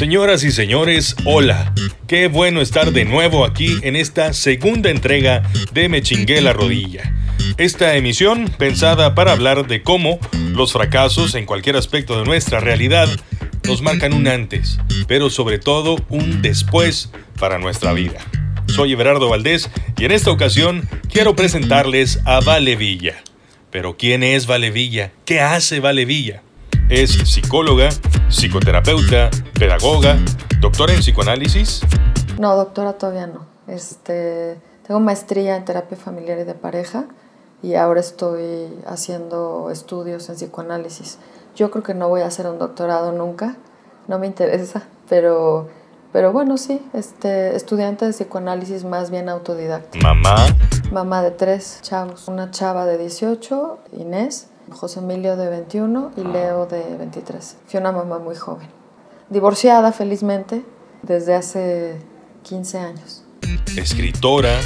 Señoras y señores, hola. Qué bueno estar de nuevo aquí en esta segunda entrega de Me chingué la rodilla. Esta emisión pensada para hablar de cómo los fracasos en cualquier aspecto de nuestra realidad nos marcan un antes, pero sobre todo un después para nuestra vida. Soy Everardo Valdés y en esta ocasión quiero presentarles a Vale Villa. Pero ¿quién es Vale Villa? ¿Qué hace Vale Villa? Es psicóloga, psicoterapeuta, pedagoga, doctora en psicoanálisis. No, doctora todavía no. Este, tengo maestría en terapia familiar y de pareja y ahora estoy haciendo estudios en psicoanálisis. Yo creo que no voy a hacer un doctorado nunca, no me interesa, pero, pero bueno, sí, este, estudiante de psicoanálisis más bien autodidacta. Mamá. Mamá de tres chavos, una chava de 18, Inés, José Emilio de 21 y Leo de 23. Fui una mamá muy joven. Divorciada, felizmente, desde hace 15 años. Escritora.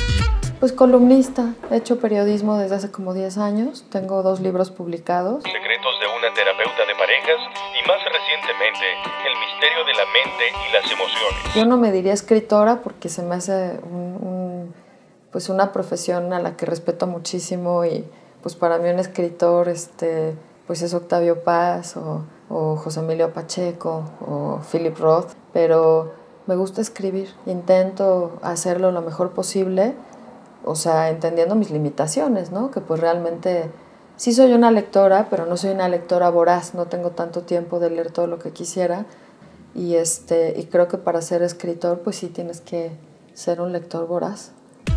Pues columnista, he hecho periodismo desde hace como 10 años, tengo dos libros publicados. Secretos de una terapeuta de parejas y más recientemente El misterio de la mente y las emociones. Yo no me diría escritora porque se me hace pues una profesión a la que respeto muchísimo y pues para mí un escritor este, pues es Octavio Paz o, o José Emilio Pacheco o Philip Roth, pero me gusta escribir, intento hacerlo lo mejor posible, o sea, entendiendo mis limitaciones, ¿no? Que pues realmente sí soy una lectora, pero no soy una lectora voraz, no tengo tanto tiempo de leer todo lo que quisiera y este y creo que para ser escritor pues sí tienes que ser un lector voraz.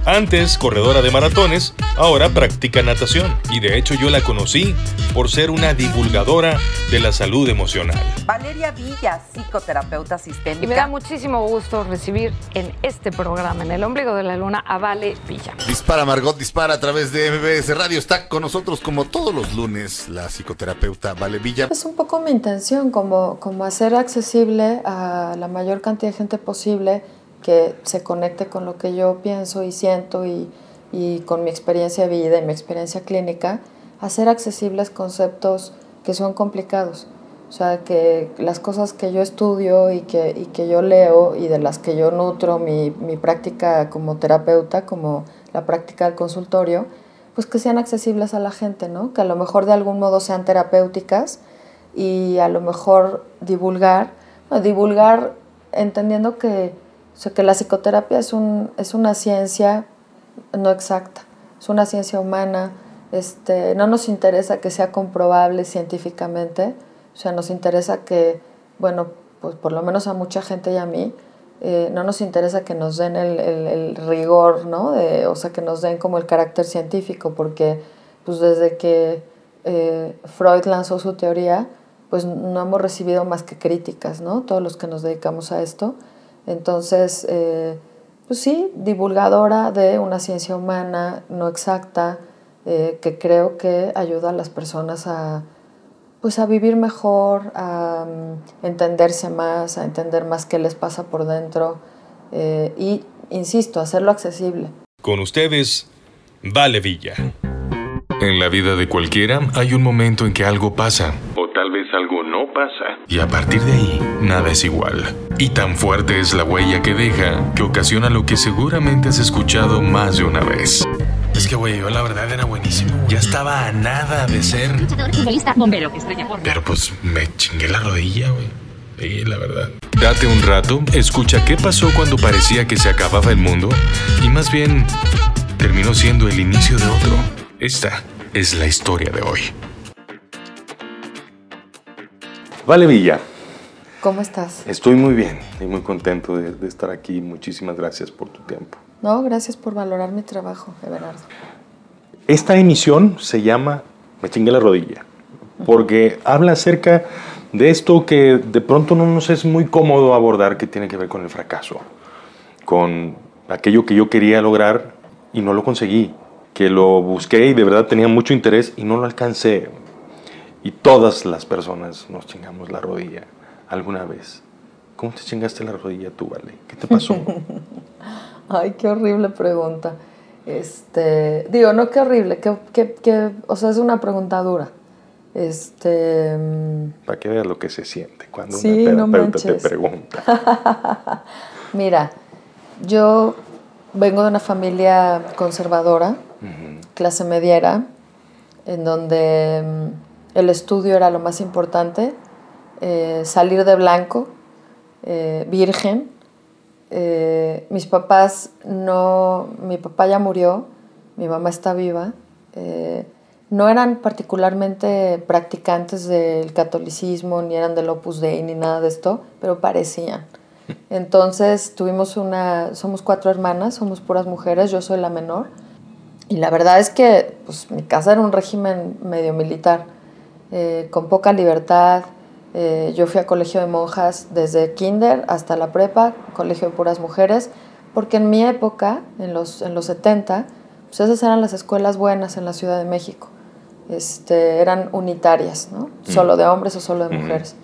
Antes corredora de maratones, ahora practica natación y de hecho yo la conocí por ser una divulgadora de la salud emocional. Valeria Villa, psicoterapeuta sistémica. Y me da muchísimo gusto recibir en este programa, en el ombligo de la luna, a Vale Villa. Dispara Margot, dispara a través de MBS Radio. Está con nosotros como todos los lunes la psicoterapeuta Vale Villa. Es un poco mi intención, como, como hacer accesible a la mayor cantidad de gente posible que se conecte con lo que yo pienso y siento y, y con mi experiencia de vida y mi experiencia clínica, hacer accesibles conceptos que son complicados. O sea, que las cosas que yo estudio y que, y que yo leo y de las que yo nutro mi, mi práctica como terapeuta, como la práctica del consultorio, pues que sean accesibles a la gente, ¿no? Que a lo mejor de algún modo sean terapéuticas y a lo mejor divulgar, divulgar entendiendo que o sea, que la psicoterapia es, un, es una ciencia no exacta, es una ciencia humana, este, no nos interesa que sea comprobable científicamente, o sea, nos interesa que, bueno, pues por lo menos a mucha gente y a mí, eh, no nos interesa que nos den el, el, rigor, ¿no? De, o sea, que nos den como el carácter científico, porque pues desde que eh, Freud lanzó su teoría, pues no hemos recibido más que críticas, ¿no? Todos los que nos dedicamos a esto. Entonces, eh, pues sí, divulgadora de una ciencia humana no exacta, eh, que creo que ayuda a las personas a, pues a vivir mejor, a um, entenderse más, a entender más qué les pasa por dentro eh, y, insisto, hacerlo accesible. Con ustedes, Vale Villa. En la vida de cualquiera hay un momento en que algo pasa. O tal vez algo no pasa. Y a partir de ahí, nada es igual. Y tan fuerte es la huella que deja que ocasiona lo que seguramente has escuchado más de una vez. Es que, güey, yo la verdad era buenísimo. Ya estaba a nada de ser. bombero, estrella por Pero pues me chingué la rodilla, güey. Sí, la verdad. Date un rato, escucha qué pasó cuando parecía que se acababa el mundo y más bien terminó siendo el inicio de otro. Esta es la historia de hoy. Vale Villa. ¿Cómo estás? Estoy muy bien y muy contento de, de, estar aquí. Muchísimas gracias por tu tiempo. No, gracias por valorar mi trabajo, Everardo. Esta emisión se llama Me chingué la rodilla, porque habla acerca de esto que de pronto no nos es muy cómodo abordar, que tiene que ver con el fracaso, con aquello que yo quería lograr y no lo conseguí, que lo busqué y de verdad tenía mucho interés y no lo alcancé. Y todas las personas nos chingamos la rodilla alguna vez. ¿Cómo te chingaste la rodilla tú, Vale? ¿Qué te pasó? Ay, qué horrible pregunta. Este, digo, no qué horrible, que, que, que, o sea, es una pregunta dura. Este, mm, Para que veas lo que se siente cuando Sí, una no terapeuta te pregunta. mira, yo vengo de una familia conservadora, clase mediera, en donde mm, el estudio era lo más importante, eh, salir de blanco, eh, virgen. Eh, mis papás no, mi papá ya murió, mi mamá está viva. no eran particularmente practicantes del catolicismo, ni eran del Opus Dei, ni nada de esto, pero parecían. Entonces tuvimos una, somos cuatro hermanas, somos puras mujeres, yo soy la menor. Y la verdad es que pues, mi casa era un régimen medio militar, eh, con poca libertad. Eh, yo fui a colegio de monjas desde kinder hasta la prepa, colegio de puras mujeres, porque en mi época, en los, en los 70, pues esas eran las escuelas buenas en la Ciudad de México. Este, eran unitarias, ¿no? Solo de hombres o solo de mujeres.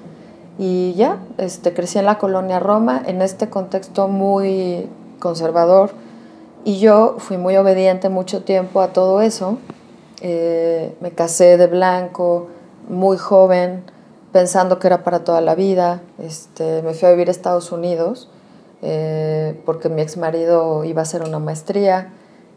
Y ya, este, crecí en la colonia Roma, en este contexto muy conservador, y yo fui muy obediente mucho tiempo a todo eso. Eh, me casé de blanco, muy joven, pensando que era para toda la vida. Este, me fui a vivir a Estados Unidos eh, porque mi ex marido iba a hacer una maestría.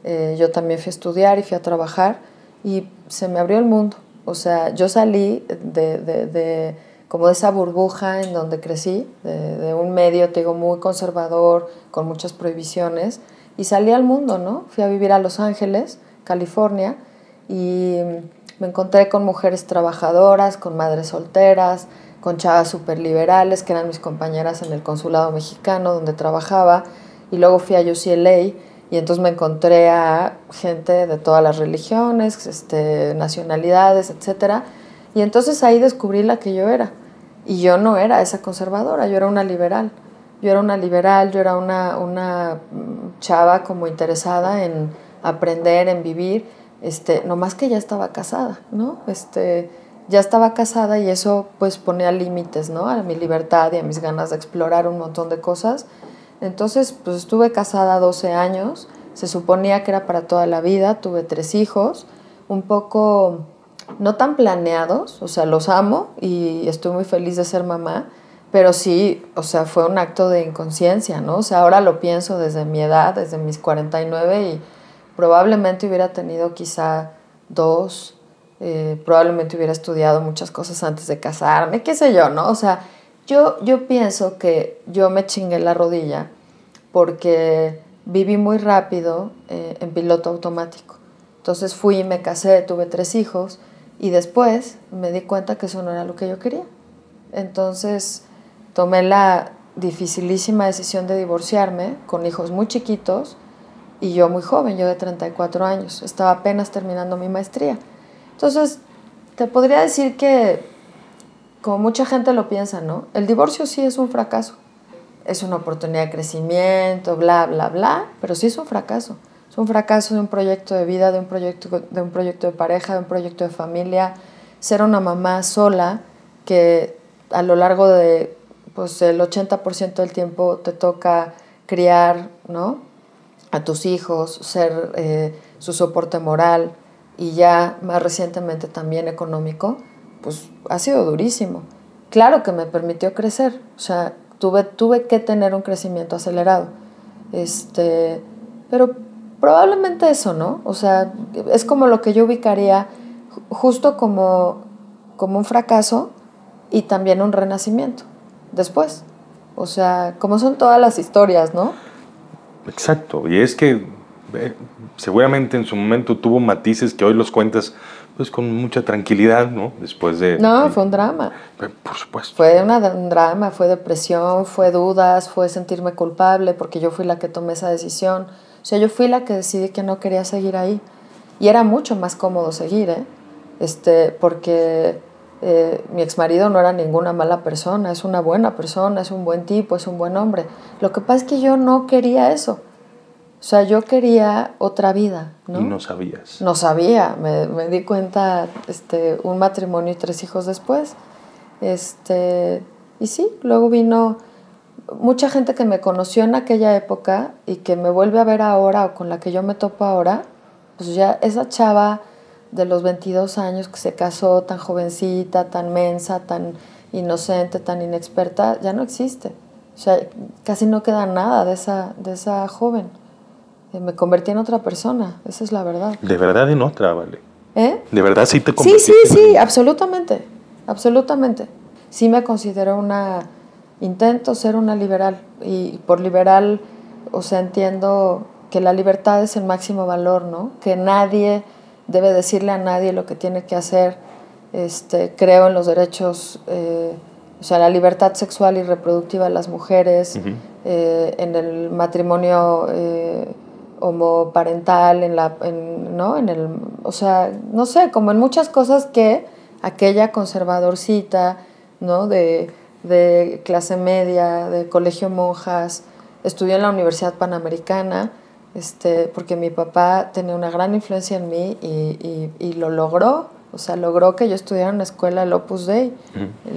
Eh, yo también fui a estudiar y fui a trabajar y se me abrió el mundo. O sea, yo salí de, de- de- como de esa burbuja en donde crecí, de, de un medio, te digo, muy conservador, con muchas prohibiciones, y salí al mundo, ¿no? Fui a vivir a Los Ángeles, California, y me encontré con mujeres trabajadoras, con madres solteras, con chavas súper liberales, que eran mis compañeras en el consulado mexicano donde trabajaba, y luego fui a UCLA, y entonces me encontré a gente de todas las religiones, este, nacionalidades, etc. Y entonces ahí descubrí la que yo era. Y yo no era esa conservadora, yo era una liberal. Yo era una liberal, yo era una, una mm, chava como interesada en aprender, en vivir, este, nomás que ya estaba casada, ¿no? Este, ya estaba casada y eso pues ponía límites, ¿no? A mi libertad y a mis ganas de explorar un montón de cosas. Entonces, pues estuve casada 12 años, se suponía que era para toda la vida, tuve tres hijos, un poco no tan planeados, o sea, los amo y estoy muy feliz de ser mamá, pero sí, o sea, fue un acto de inconsciencia, ¿no? O sea, ahora lo pienso desde mi edad, desde mis 49 y probablemente hubiera tenido quizá dos, eh, probablemente hubiera estudiado muchas cosas antes de casarme, qué sé yo, ¿no? O sea, yo, yo pienso que yo me chingué la rodilla porque viví muy rápido eh, en piloto automático. Entonces fui, me casé, tuve tres hijos y después me di cuenta que eso no era lo que yo quería. Entonces tomé la dificilísima decisión de divorciarme con hijos muy chiquitos y yo muy joven, yo de 34 años. Estaba apenas terminando mi maestría. Entonces, te podría decir que, como mucha gente lo piensa, ¿no? El divorcio sí es un fracaso. Es una oportunidad de crecimiento, bla, bla, bla, pero sí es un fracaso. Es un fracaso de un proyecto de vida, de un proyecto de, un proyecto de pareja, de un proyecto de familia. Ser una mamá sola que a lo largo de pues, el 80% del tiempo te toca criar, ¿no? A tus hijos, ser eh, su soporte moral y ya más recientemente también económico, pues ha sido durísimo. Claro que me permitió crecer, o sea, tuve, tuve que tener un crecimiento acelerado. Este, pero probablemente eso, ¿no? O sea, es como lo que yo ubicaría justo como, como un fracaso y también un renacimiento después. O sea, como son todas las historias, ¿no? Exacto, y es que eh, seguramente en su momento tuvo matices que hoy los cuentas pues con mucha tranquilidad, ¿no? Después de... No, fue un drama. Por supuesto. Fue una, un drama, fue depresión, fue dudas, fue sentirme culpable porque yo fui la que tomé esa decisión. O sea, yo fui la que decidí que no quería seguir ahí. Y era mucho más cómodo seguir, ¿eh? Este, porque eh, mi exmarido no era ninguna mala persona, es una buena persona, es un buen tipo, es un buen hombre. Lo que pasa es que yo no quería eso. O sea, yo quería otra vida, ¿no? Y no sabías. No sabía, me, me di cuenta este, un matrimonio y tres hijos después. Este, y sí, luego vino mucha gente que me conoció en aquella época y que me vuelve a ver ahora o con la que yo me topo ahora, pues ya esa chava de los 22 años que se casó tan jovencita, tan mensa, tan inocente, tan inexperta, ya no existe. O sea, casi no queda nada de esa, de esa joven. Eh, Me convertí en otra persona, esa es la verdad. De verdad en otra, vale. ¿Eh? De verdad sí te Sí, convertiste sí, en- sí, absolutamente, absolutamente. Sí me considero una, intento ser una liberal y por liberal, o sea, entiendo que la libertad es el máximo valor, ¿no? Que nadie debe decirle a nadie lo que tiene que hacer. Este, creo en los derechos, eh, o sea, la libertad sexual y reproductiva de las mujeres, eh, en el matrimonio eh, homoparental, en la, en, ¿no? En el, o sea, no sé, como en muchas cosas que aquella conservadorcita, ¿no? De, de clase media, de colegio monjas, estudió en la Universidad Panamericana, este, porque mi papá tenía una gran influencia en mí y, y- y lo logró, o sea, logró que yo estudiara en la escuela del Opus Dei,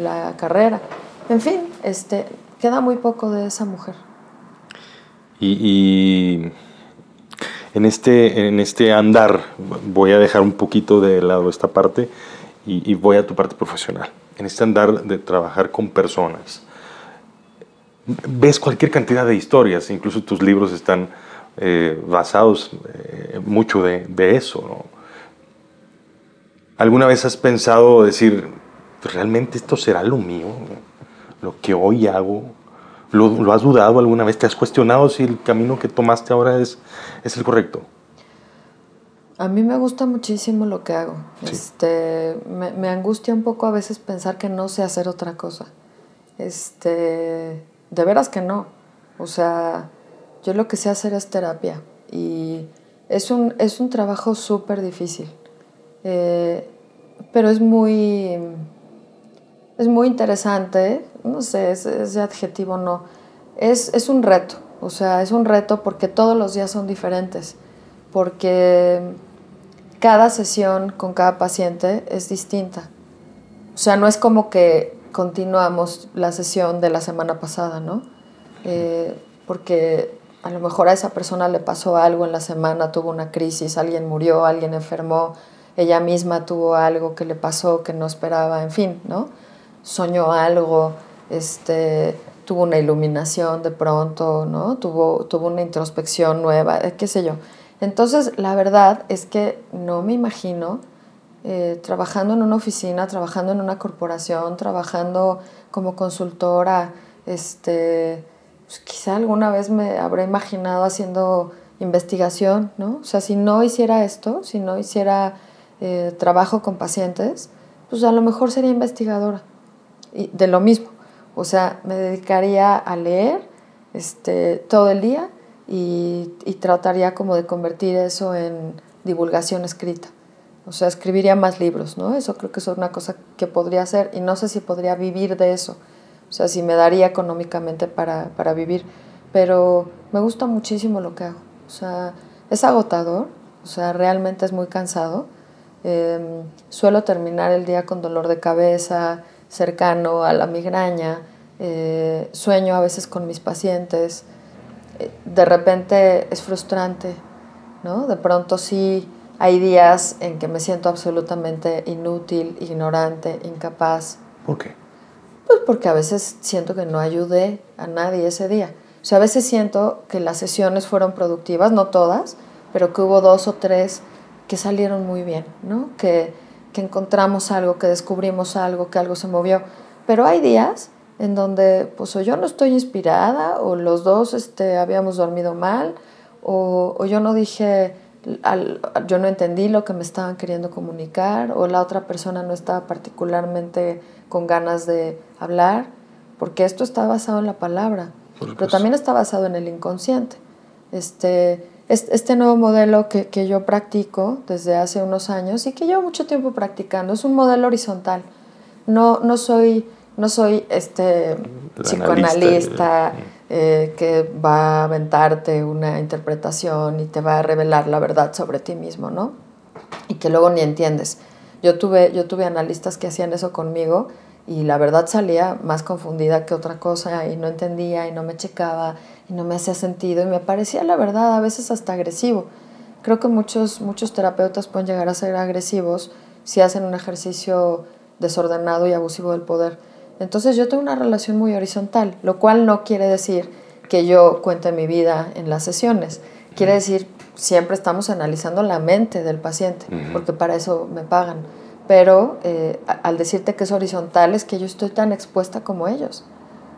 la carrera. En fin, este, queda muy poco de esa mujer. Y, y en, este, en este andar voy a dejar un poquito de lado esta parte y, y voy a tu parte profesional. En este andar de trabajar con personas, ves cualquier cantidad de historias, incluso tus libros están eh, basados eh, mucho de, de eso. ¿no? ¿Alguna vez has pensado decir, realmente esto será lo mío? Lo que hoy hago. ¿Lo, lo has dudado alguna vez? ¿Te has cuestionado si el camino que tomaste ahora es, es el correcto? A mí me gusta muchísimo lo que hago. Sí. Este, me, me angustia un poco a veces pensar que no sé hacer otra cosa. Este, de veras que no. O sea, yo lo que sé hacer es terapia y es un, es un trabajo súper difícil. Eh, pero es muy, es muy interesante, no sé, ese, ese adjetivo no, es, es un reto, o sea, es un reto porque todos los días son diferentes, porque cada sesión con cada paciente es distinta. O sea, no es como que continuamos la sesión de la semana pasada, ¿no? Eh, porque a lo mejor a esa persona le pasó algo en la semana, tuvo una crisis, alguien murió, alguien enfermó, ella misma tuvo algo que le pasó que no esperaba, en fin, ¿no? Soñó algo, este, tuvo una iluminación de pronto, ¿no? Tuvo, tuvo una introspección nueva, eh, qué sé yo. Entonces, la verdad es que no me imagino eh, trabajando en una oficina, trabajando en una corporación, trabajando como consultora, este, pues quizá alguna vez me habré imaginado haciendo investigación, ¿no? O sea, si no hiciera esto, si no hiciera eh, trabajo con pacientes, pues a lo mejor sería investigadora y de lo mismo. O sea, me dedicaría a leer este, todo el día y, y trataría como de convertir eso en divulgación escrita. O sea, escribiría más libros, ¿no? Eso creo que es una cosa que podría hacer y no sé si podría vivir de eso. O sea, si me daría económicamente para, para vivir. Pero me gusta muchísimo lo que hago. O sea, es agotador, o sea, realmente es muy cansado. Eh, suelo terminar el día con dolor de cabeza, cercano a la migraña. Eh, sueño a veces con mis pacientes. Eh, de repente es frustrante, ¿no? De pronto sí hay días en que me siento absolutamente inútil, ignorante, incapaz. ¿Por qué? Pues porque a veces siento que no ayudé a nadie ese día. O sea, a veces siento que las sesiones fueron productivas, no todas, pero que hubo dos o tres que salieron muy bien, ¿no? Que, que encontramos algo, que descubrimos algo, que algo se movió. Pero hay días en donde pues o yo no estoy inspirada o los dos este, habíamos dormido mal o, o yo no dije, al, yo no entendí lo que me estaban queriendo comunicar o la otra persona no estaba particularmente con ganas de hablar, porque esto está basado en la palabra, pero también está basado en el inconsciente. Este, este nuevo modelo que, que yo practico desde hace unos años y que llevo mucho tiempo practicando es un modelo horizontal. No, no soy, no soy este, psicoanalista analista, eh, que va a aventarte una interpretación y te va a revelar la verdad sobre ti mismo, ¿no? Y que luego ni entiendes. Yo tuve, yo tuve analistas que hacían eso conmigo y la verdad salía más confundida que otra cosa y no entendía y no me checaba y no me hacía sentido y me parecía la verdad a veces hasta agresivo. creo que muchos, muchos terapeutas pueden llegar a ser agresivos si hacen un ejercicio desordenado y abusivo del poder. Entonces yo tengo una relación muy horizontal, lo cual no quiere decir que yo cuente mi vida en las sesiones. Quiere decir, siempre estamos analizando la mente del paciente, porque para eso me pagan. Pero eh, al decirte que es horizontal es que yo estoy tan expuesta como ellos.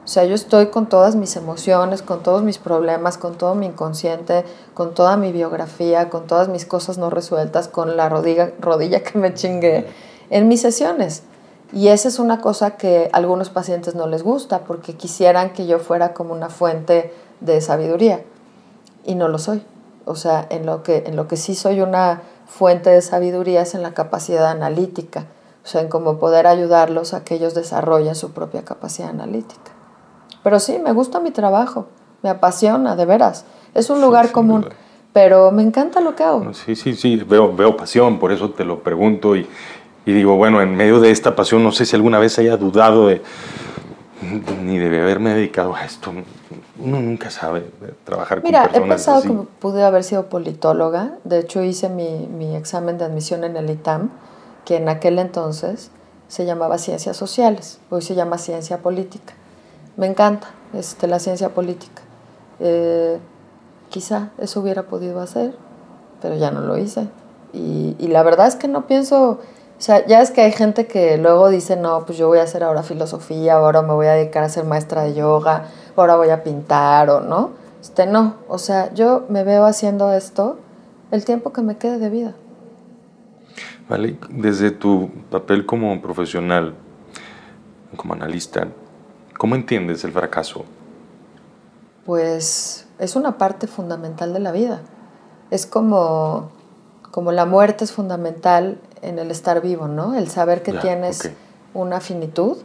O sea, yo estoy con todas mis emociones, con todos mis problemas, con todo mi inconsciente, con toda mi biografía, con todas mis cosas no resueltas, con la rodilla, rodilla que me chingué en mis sesiones. Y esa es una cosa que a algunos pacientes no les gusta porque quisieran que yo fuera como una fuente de sabiduría. Y no lo soy. O sea, en lo que, en lo que sí soy una fuente de sabiduría es en la capacidad analítica. O sea, en cómo poder ayudarlos a que ellos desarrollen su propia capacidad analítica. Pero sí, me gusta mi trabajo, me apasiona, de veras. Es un lugar común, pero me encanta lo que hago. Sí, sí, sí, veo, veo pasión, por eso te lo pregunto y, y digo, bueno, en medio de esta pasión, no sé si alguna vez haya dudado de ni de haberme dedicado a esto. Uno nunca sabe trabajar Mira, con personas he pensado así. que pude haber sido politóloga. De hecho, hice mi, mi examen de admisión en el ITAM, que en aquel entonces se llamaba Ciencias Sociales, hoy se llama Ciencia Política. Me encanta este, la ciencia política. Eh, quizá eso hubiera podido hacer, pero ya no lo hice. Y, y la verdad es que no pienso, o sea, ya es que hay gente que luego dice, no, pues yo voy a hacer ahora filosofía, ahora me voy a dedicar a ser maestra de yoga, ahora voy a pintar o no. Este, no, o sea, yo me veo haciendo esto el tiempo que me quede de vida. Vale, desde tu papel como profesional, como analista, ¿cómo entiendes el fracaso? Pues es una parte fundamental de la vida. Es como, como la muerte es fundamental en el estar vivo, ¿no? El saber que tienes una finitud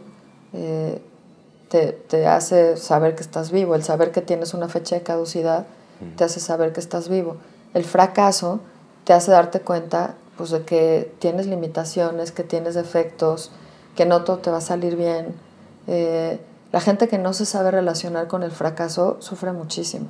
eh, te, te hace saber que estás vivo. El saber que tienes una fecha de caducidad te hace saber que estás vivo. El fracaso te hace darte cuenta pues, de que tienes limitaciones, que tienes defectos, que no todo te va a salir bien. Eh, la gente que no se sabe relacionar con el fracaso sufre muchísimo.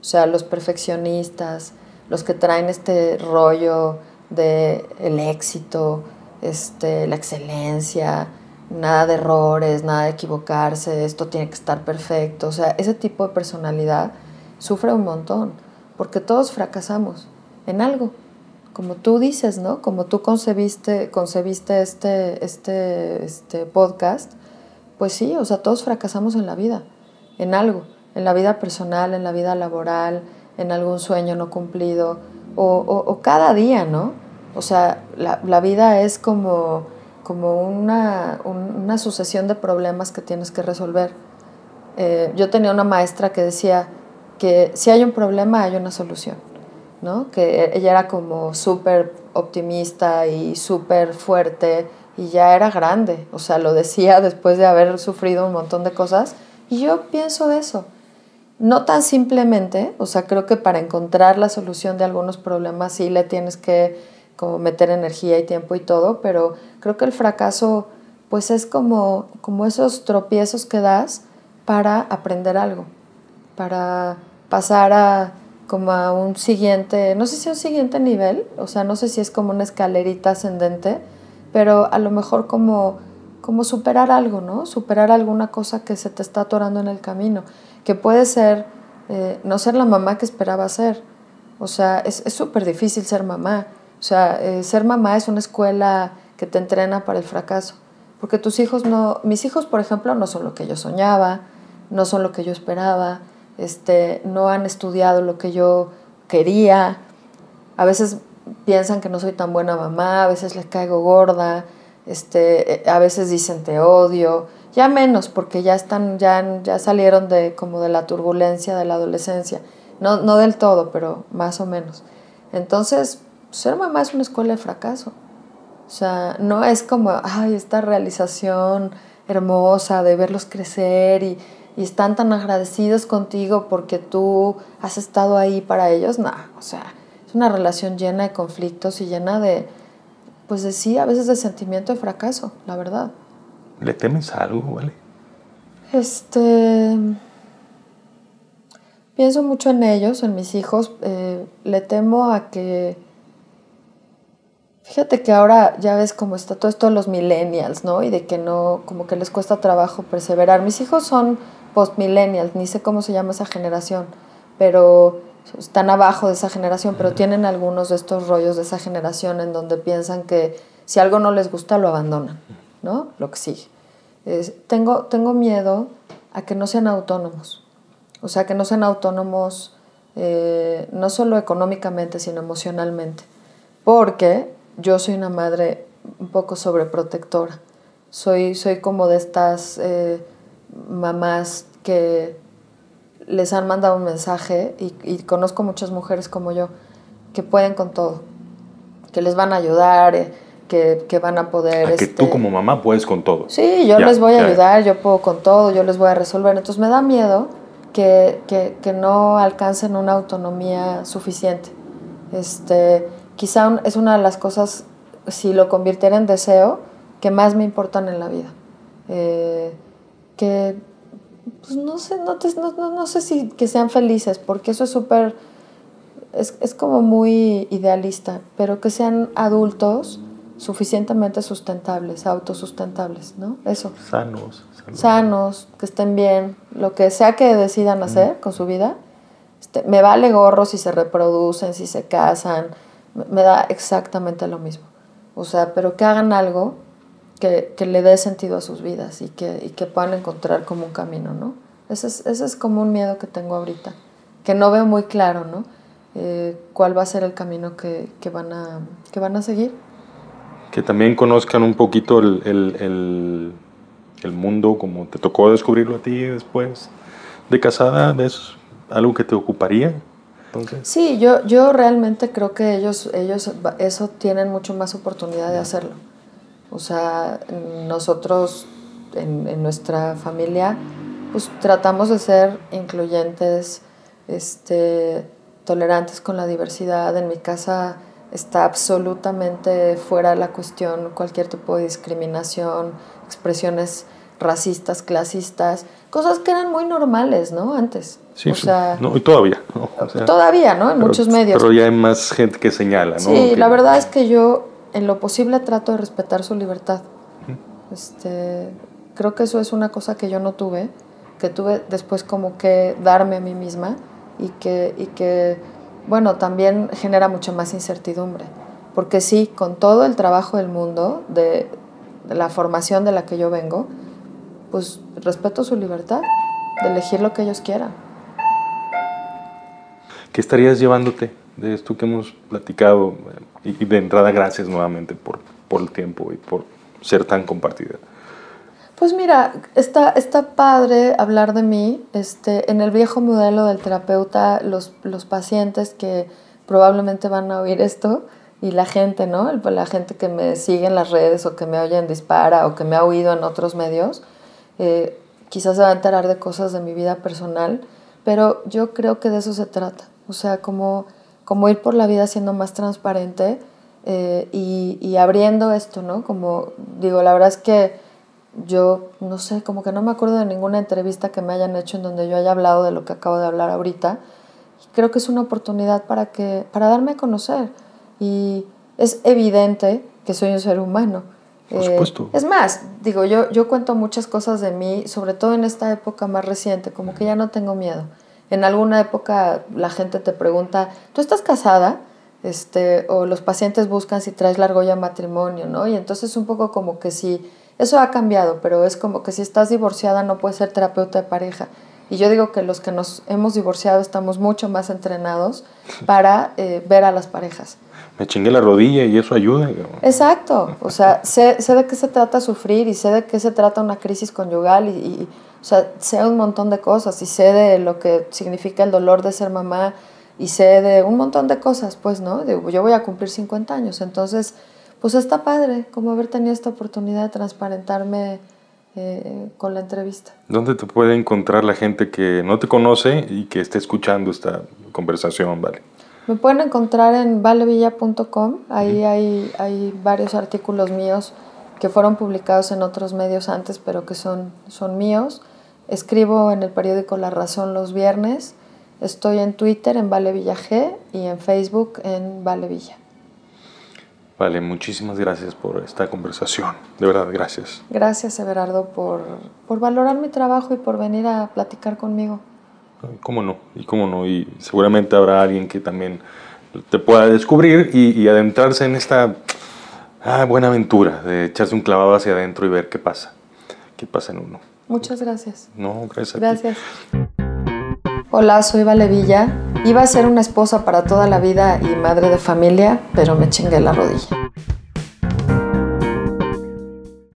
O sea, los perfeccionistas, los que traen este rollo de el éxito, este, la excelencia, nada de errores, nada de equivocarse, esto tiene que estar perfecto. O sea, ese tipo de personalidad sufre un montón, porque todos fracasamos en algo. Como tú dices, ¿no? Como tú concebiste, concebiste este, este, este podcast, pues sí, o sea, todos fracasamos en la vida, en algo, en la vida personal, en la vida laboral, en algún sueño no cumplido, o, cada día, ¿no? O sea, la, vida es como, como una, un- una sucesión de problemas que tienes que resolver. Eh, yo tenía una maestra que decía que si hay un problema hay una solución, ¿no? Que ella era como súper optimista y súper fuerte y ya era grande, o sea, lo decía después de haber sufrido un montón de cosas y yo pienso eso. No tan simplemente, o sea, creo que para encontrar la solución de algunos problemas sí le tienes que como meter energía y tiempo y todo, pero creo que el fracaso pues es como, como esos tropiezos que das para aprender algo, para pasar a como a un siguiente, no sé si un siguiente nivel, o sea, no sé si es como una escalerita ascendente, pero a lo mejor como, como superar algo, ¿no? Superar alguna cosa que se te está atorando en el camino, que puede ser eh, no ser la mamá que esperaba ser. O sea, es súper difícil ser mamá. O sea, eh, ser mamá es una escuela que te entrena para el fracaso. Porque tus hijos no, mis hijos, por ejemplo, no son lo que yo soñaba, no son lo que yo esperaba, este, no han estudiado lo que yo quería. A veces piensan que no soy tan buena mamá, a veces les caigo gorda, este, eh, a veces dicen te odio, ya menos porque ya están, ya, ya salieron de como de la turbulencia de la adolescencia. No, no del todo, pero más o menos. Entonces, ser mamá es una escuela de fracaso. O sea, no es como, ay, esta realización hermosa de verlos crecer y, y están tan agradecidos contigo porque tú has estado ahí para ellos. No, o sea, es una relación llena de conflictos y llena de, pues de sí, a veces de sentimiento de fracaso, la verdad. ¿Le temes a algo, vale? Este. Pienso mucho en ellos, en mis hijos. Eh, le temo a que... Fíjate que ahora ya ves cómo está todo esto de los millennials, ¿no? Y de que no, como que les cuesta trabajo perseverar. Mis hijos son post-millennials, ni sé cómo se llama esa generación, pero están abajo de esa generación, pero tienen algunos de estos rollos de esa generación en donde piensan que si algo no les gusta lo abandonan, ¿no? Lo que sigue. tengo, tengo miedo a que no sean autónomos, o sea, que no sean autónomos eh, no solo económicamente, sino emocionalmente, porque yo soy una madre un poco sobreprotectora, soy, soy como de estas eh, mamás que les han mandado un mensaje y, conozco muchas mujeres como yo que pueden con todo, que les van a ayudar, eh, que, que, van a poder... que tú este, como mamá puedes con todo. Sí, yo les voy a ayudar, yo puedo con todo, yo les voy a resolver. Entonces me da miedo que, que, que no alcancen una autonomía suficiente. Este, quizá es una de las cosas, si lo convirtiera en deseo, que más me importan en la vida. Eh, que pues no sé, no, no, no, sé si que sean felices, porque eso es súper, es, es, como muy idealista, pero que sean adultos suficientemente sustentables, autosustentables, ¿no? Eso. Sanos. Sanos, que estén bien, lo que sea que decidan hacer con su vida. Este, me vale gorro si se reproducen, si se casan, me da exactamente lo mismo. O sea, pero que hagan algo que, que, le dé sentido a sus vidas y que, y que puedan encontrar como un camino, ¿no? Ese es, ese es, como un miedo que tengo ahorita, que no veo muy claro, ¿no? Eh, ¿Cuál va a ser el camino que, que, van a, que van a seguir? Que también conozcan un poquito el, el, el, el mundo como te tocó descubrirlo a ti después de casada, ¿es algo que te ocuparía? Entonces. Sí, yo, yo realmente creo que ellos, ellos eso tienen mucho más oportunidad de hacerlo. O sea, nosotros en, nuestra familia pues tratamos de ser incluyentes, este, tolerantes con la diversidad. En mi casa está absolutamente fuera de la cuestión cualquier tipo de discriminación, expresiones racistas, clasistas, cosas que eran muy normales, ¿no? Antes. Sí, o sea, no, y todavía. todavía, ¿no? En muchos medios. Pero ya hay más gente que señala, ¿no? Sí, la verdad es que yo en lo posible trato de respetar su libertad. Este, creo que eso es una cosa que yo no tuve, que tuve después como que darme a mí misma y que, y que bueno, también genera mucha más incertidumbre. Porque sí, con todo el trabajo del mundo, de, de la formación de la que yo vengo, pues respeto su libertad de elegir lo que ellos quieran. ¿Qué estarías llevándote de esto que hemos platicado? Y, de entrada, gracias nuevamente por, por el tiempo y por ser tan compartida. Pues mira, está, está padre hablar de mí. Este, en el viejo modelo del terapeuta, los, los pacientes que probablemente van a oír esto y la gente, ¿no? La gente que me sigue en las redes o que me oye en Dispara o que me ha oído en otros medios, eh, quizás se va a enterar de cosas de mi vida personal, pero yo creo que de eso se trata. O sea, como como ir por la vida siendo más transparente eh, y, abriendo esto, ¿no? Como digo, la verdad es que yo, no sé, como que no me acuerdo de ninguna entrevista que me hayan hecho en donde yo haya hablado de lo que acabo de hablar ahorita. Creo que es una oportunidad para, que, para darme a conocer. Y es evidente que soy un ser humano. Por supuesto. Eh, es más, digo, yo, yo cuento muchas cosas de mí, sobre todo en esta época más reciente, como que ya no tengo miedo. En alguna época la gente te pregunta, ¿tú estás casada? Este, o los pacientes buscan si traes la argolla matrimonio, ¿no? Y entonces un poco como que si, eso ha cambiado, pero es como que si estás divorciada no puedes ser terapeuta de pareja. Y yo digo que los que nos hemos divorciado estamos mucho más entrenados para eh, ver a las parejas. Me chingué la rodilla y eso ayuda. Exacto, o sea, sé, sé, de qué se trata sufrir y sé de qué se trata una crisis conyugal y o sea, sé un montón de cosas y sé de lo que significa el dolor de ser mamá y sé de un montón de cosas, pues, ¿no? yo voy a cumplir 50 años, entonces, pues está padre como haber tenido esta oportunidad de transparentarme eh, con la entrevista. ¿Dónde te puede encontrar la gente que no te conoce y que esté escuchando esta conversación, Vale? Me pueden encontrar en valevilla.com, ahí hay, hay varios artículos míos que fueron publicados en otros medios antes, pero que son, son míos. Escribo en el periódico La Razón los viernes Estoy en Twitter en Vale Villa G y en Facebook en Vale Villa. Vale, muchísimas gracias por esta conversación. De verdad, gracias. Gracias, Everardo, por, por valorar mi trabajo y por venir a platicar conmigo. ¿Cómo no? Y cómo no. Y seguramente habrá alguien que también te pueda descubrir y, y adentrarse en esta ah, buena aventura de echarse un clavado hacia adentro y ver qué pasa. ¿Qué pasa en uno? Muchas gracias. No, gracias. a ti. Hola, soy Vale Villa. Iba a ser una esposa para toda la vida y madre de familia, pero me chingué la rodilla.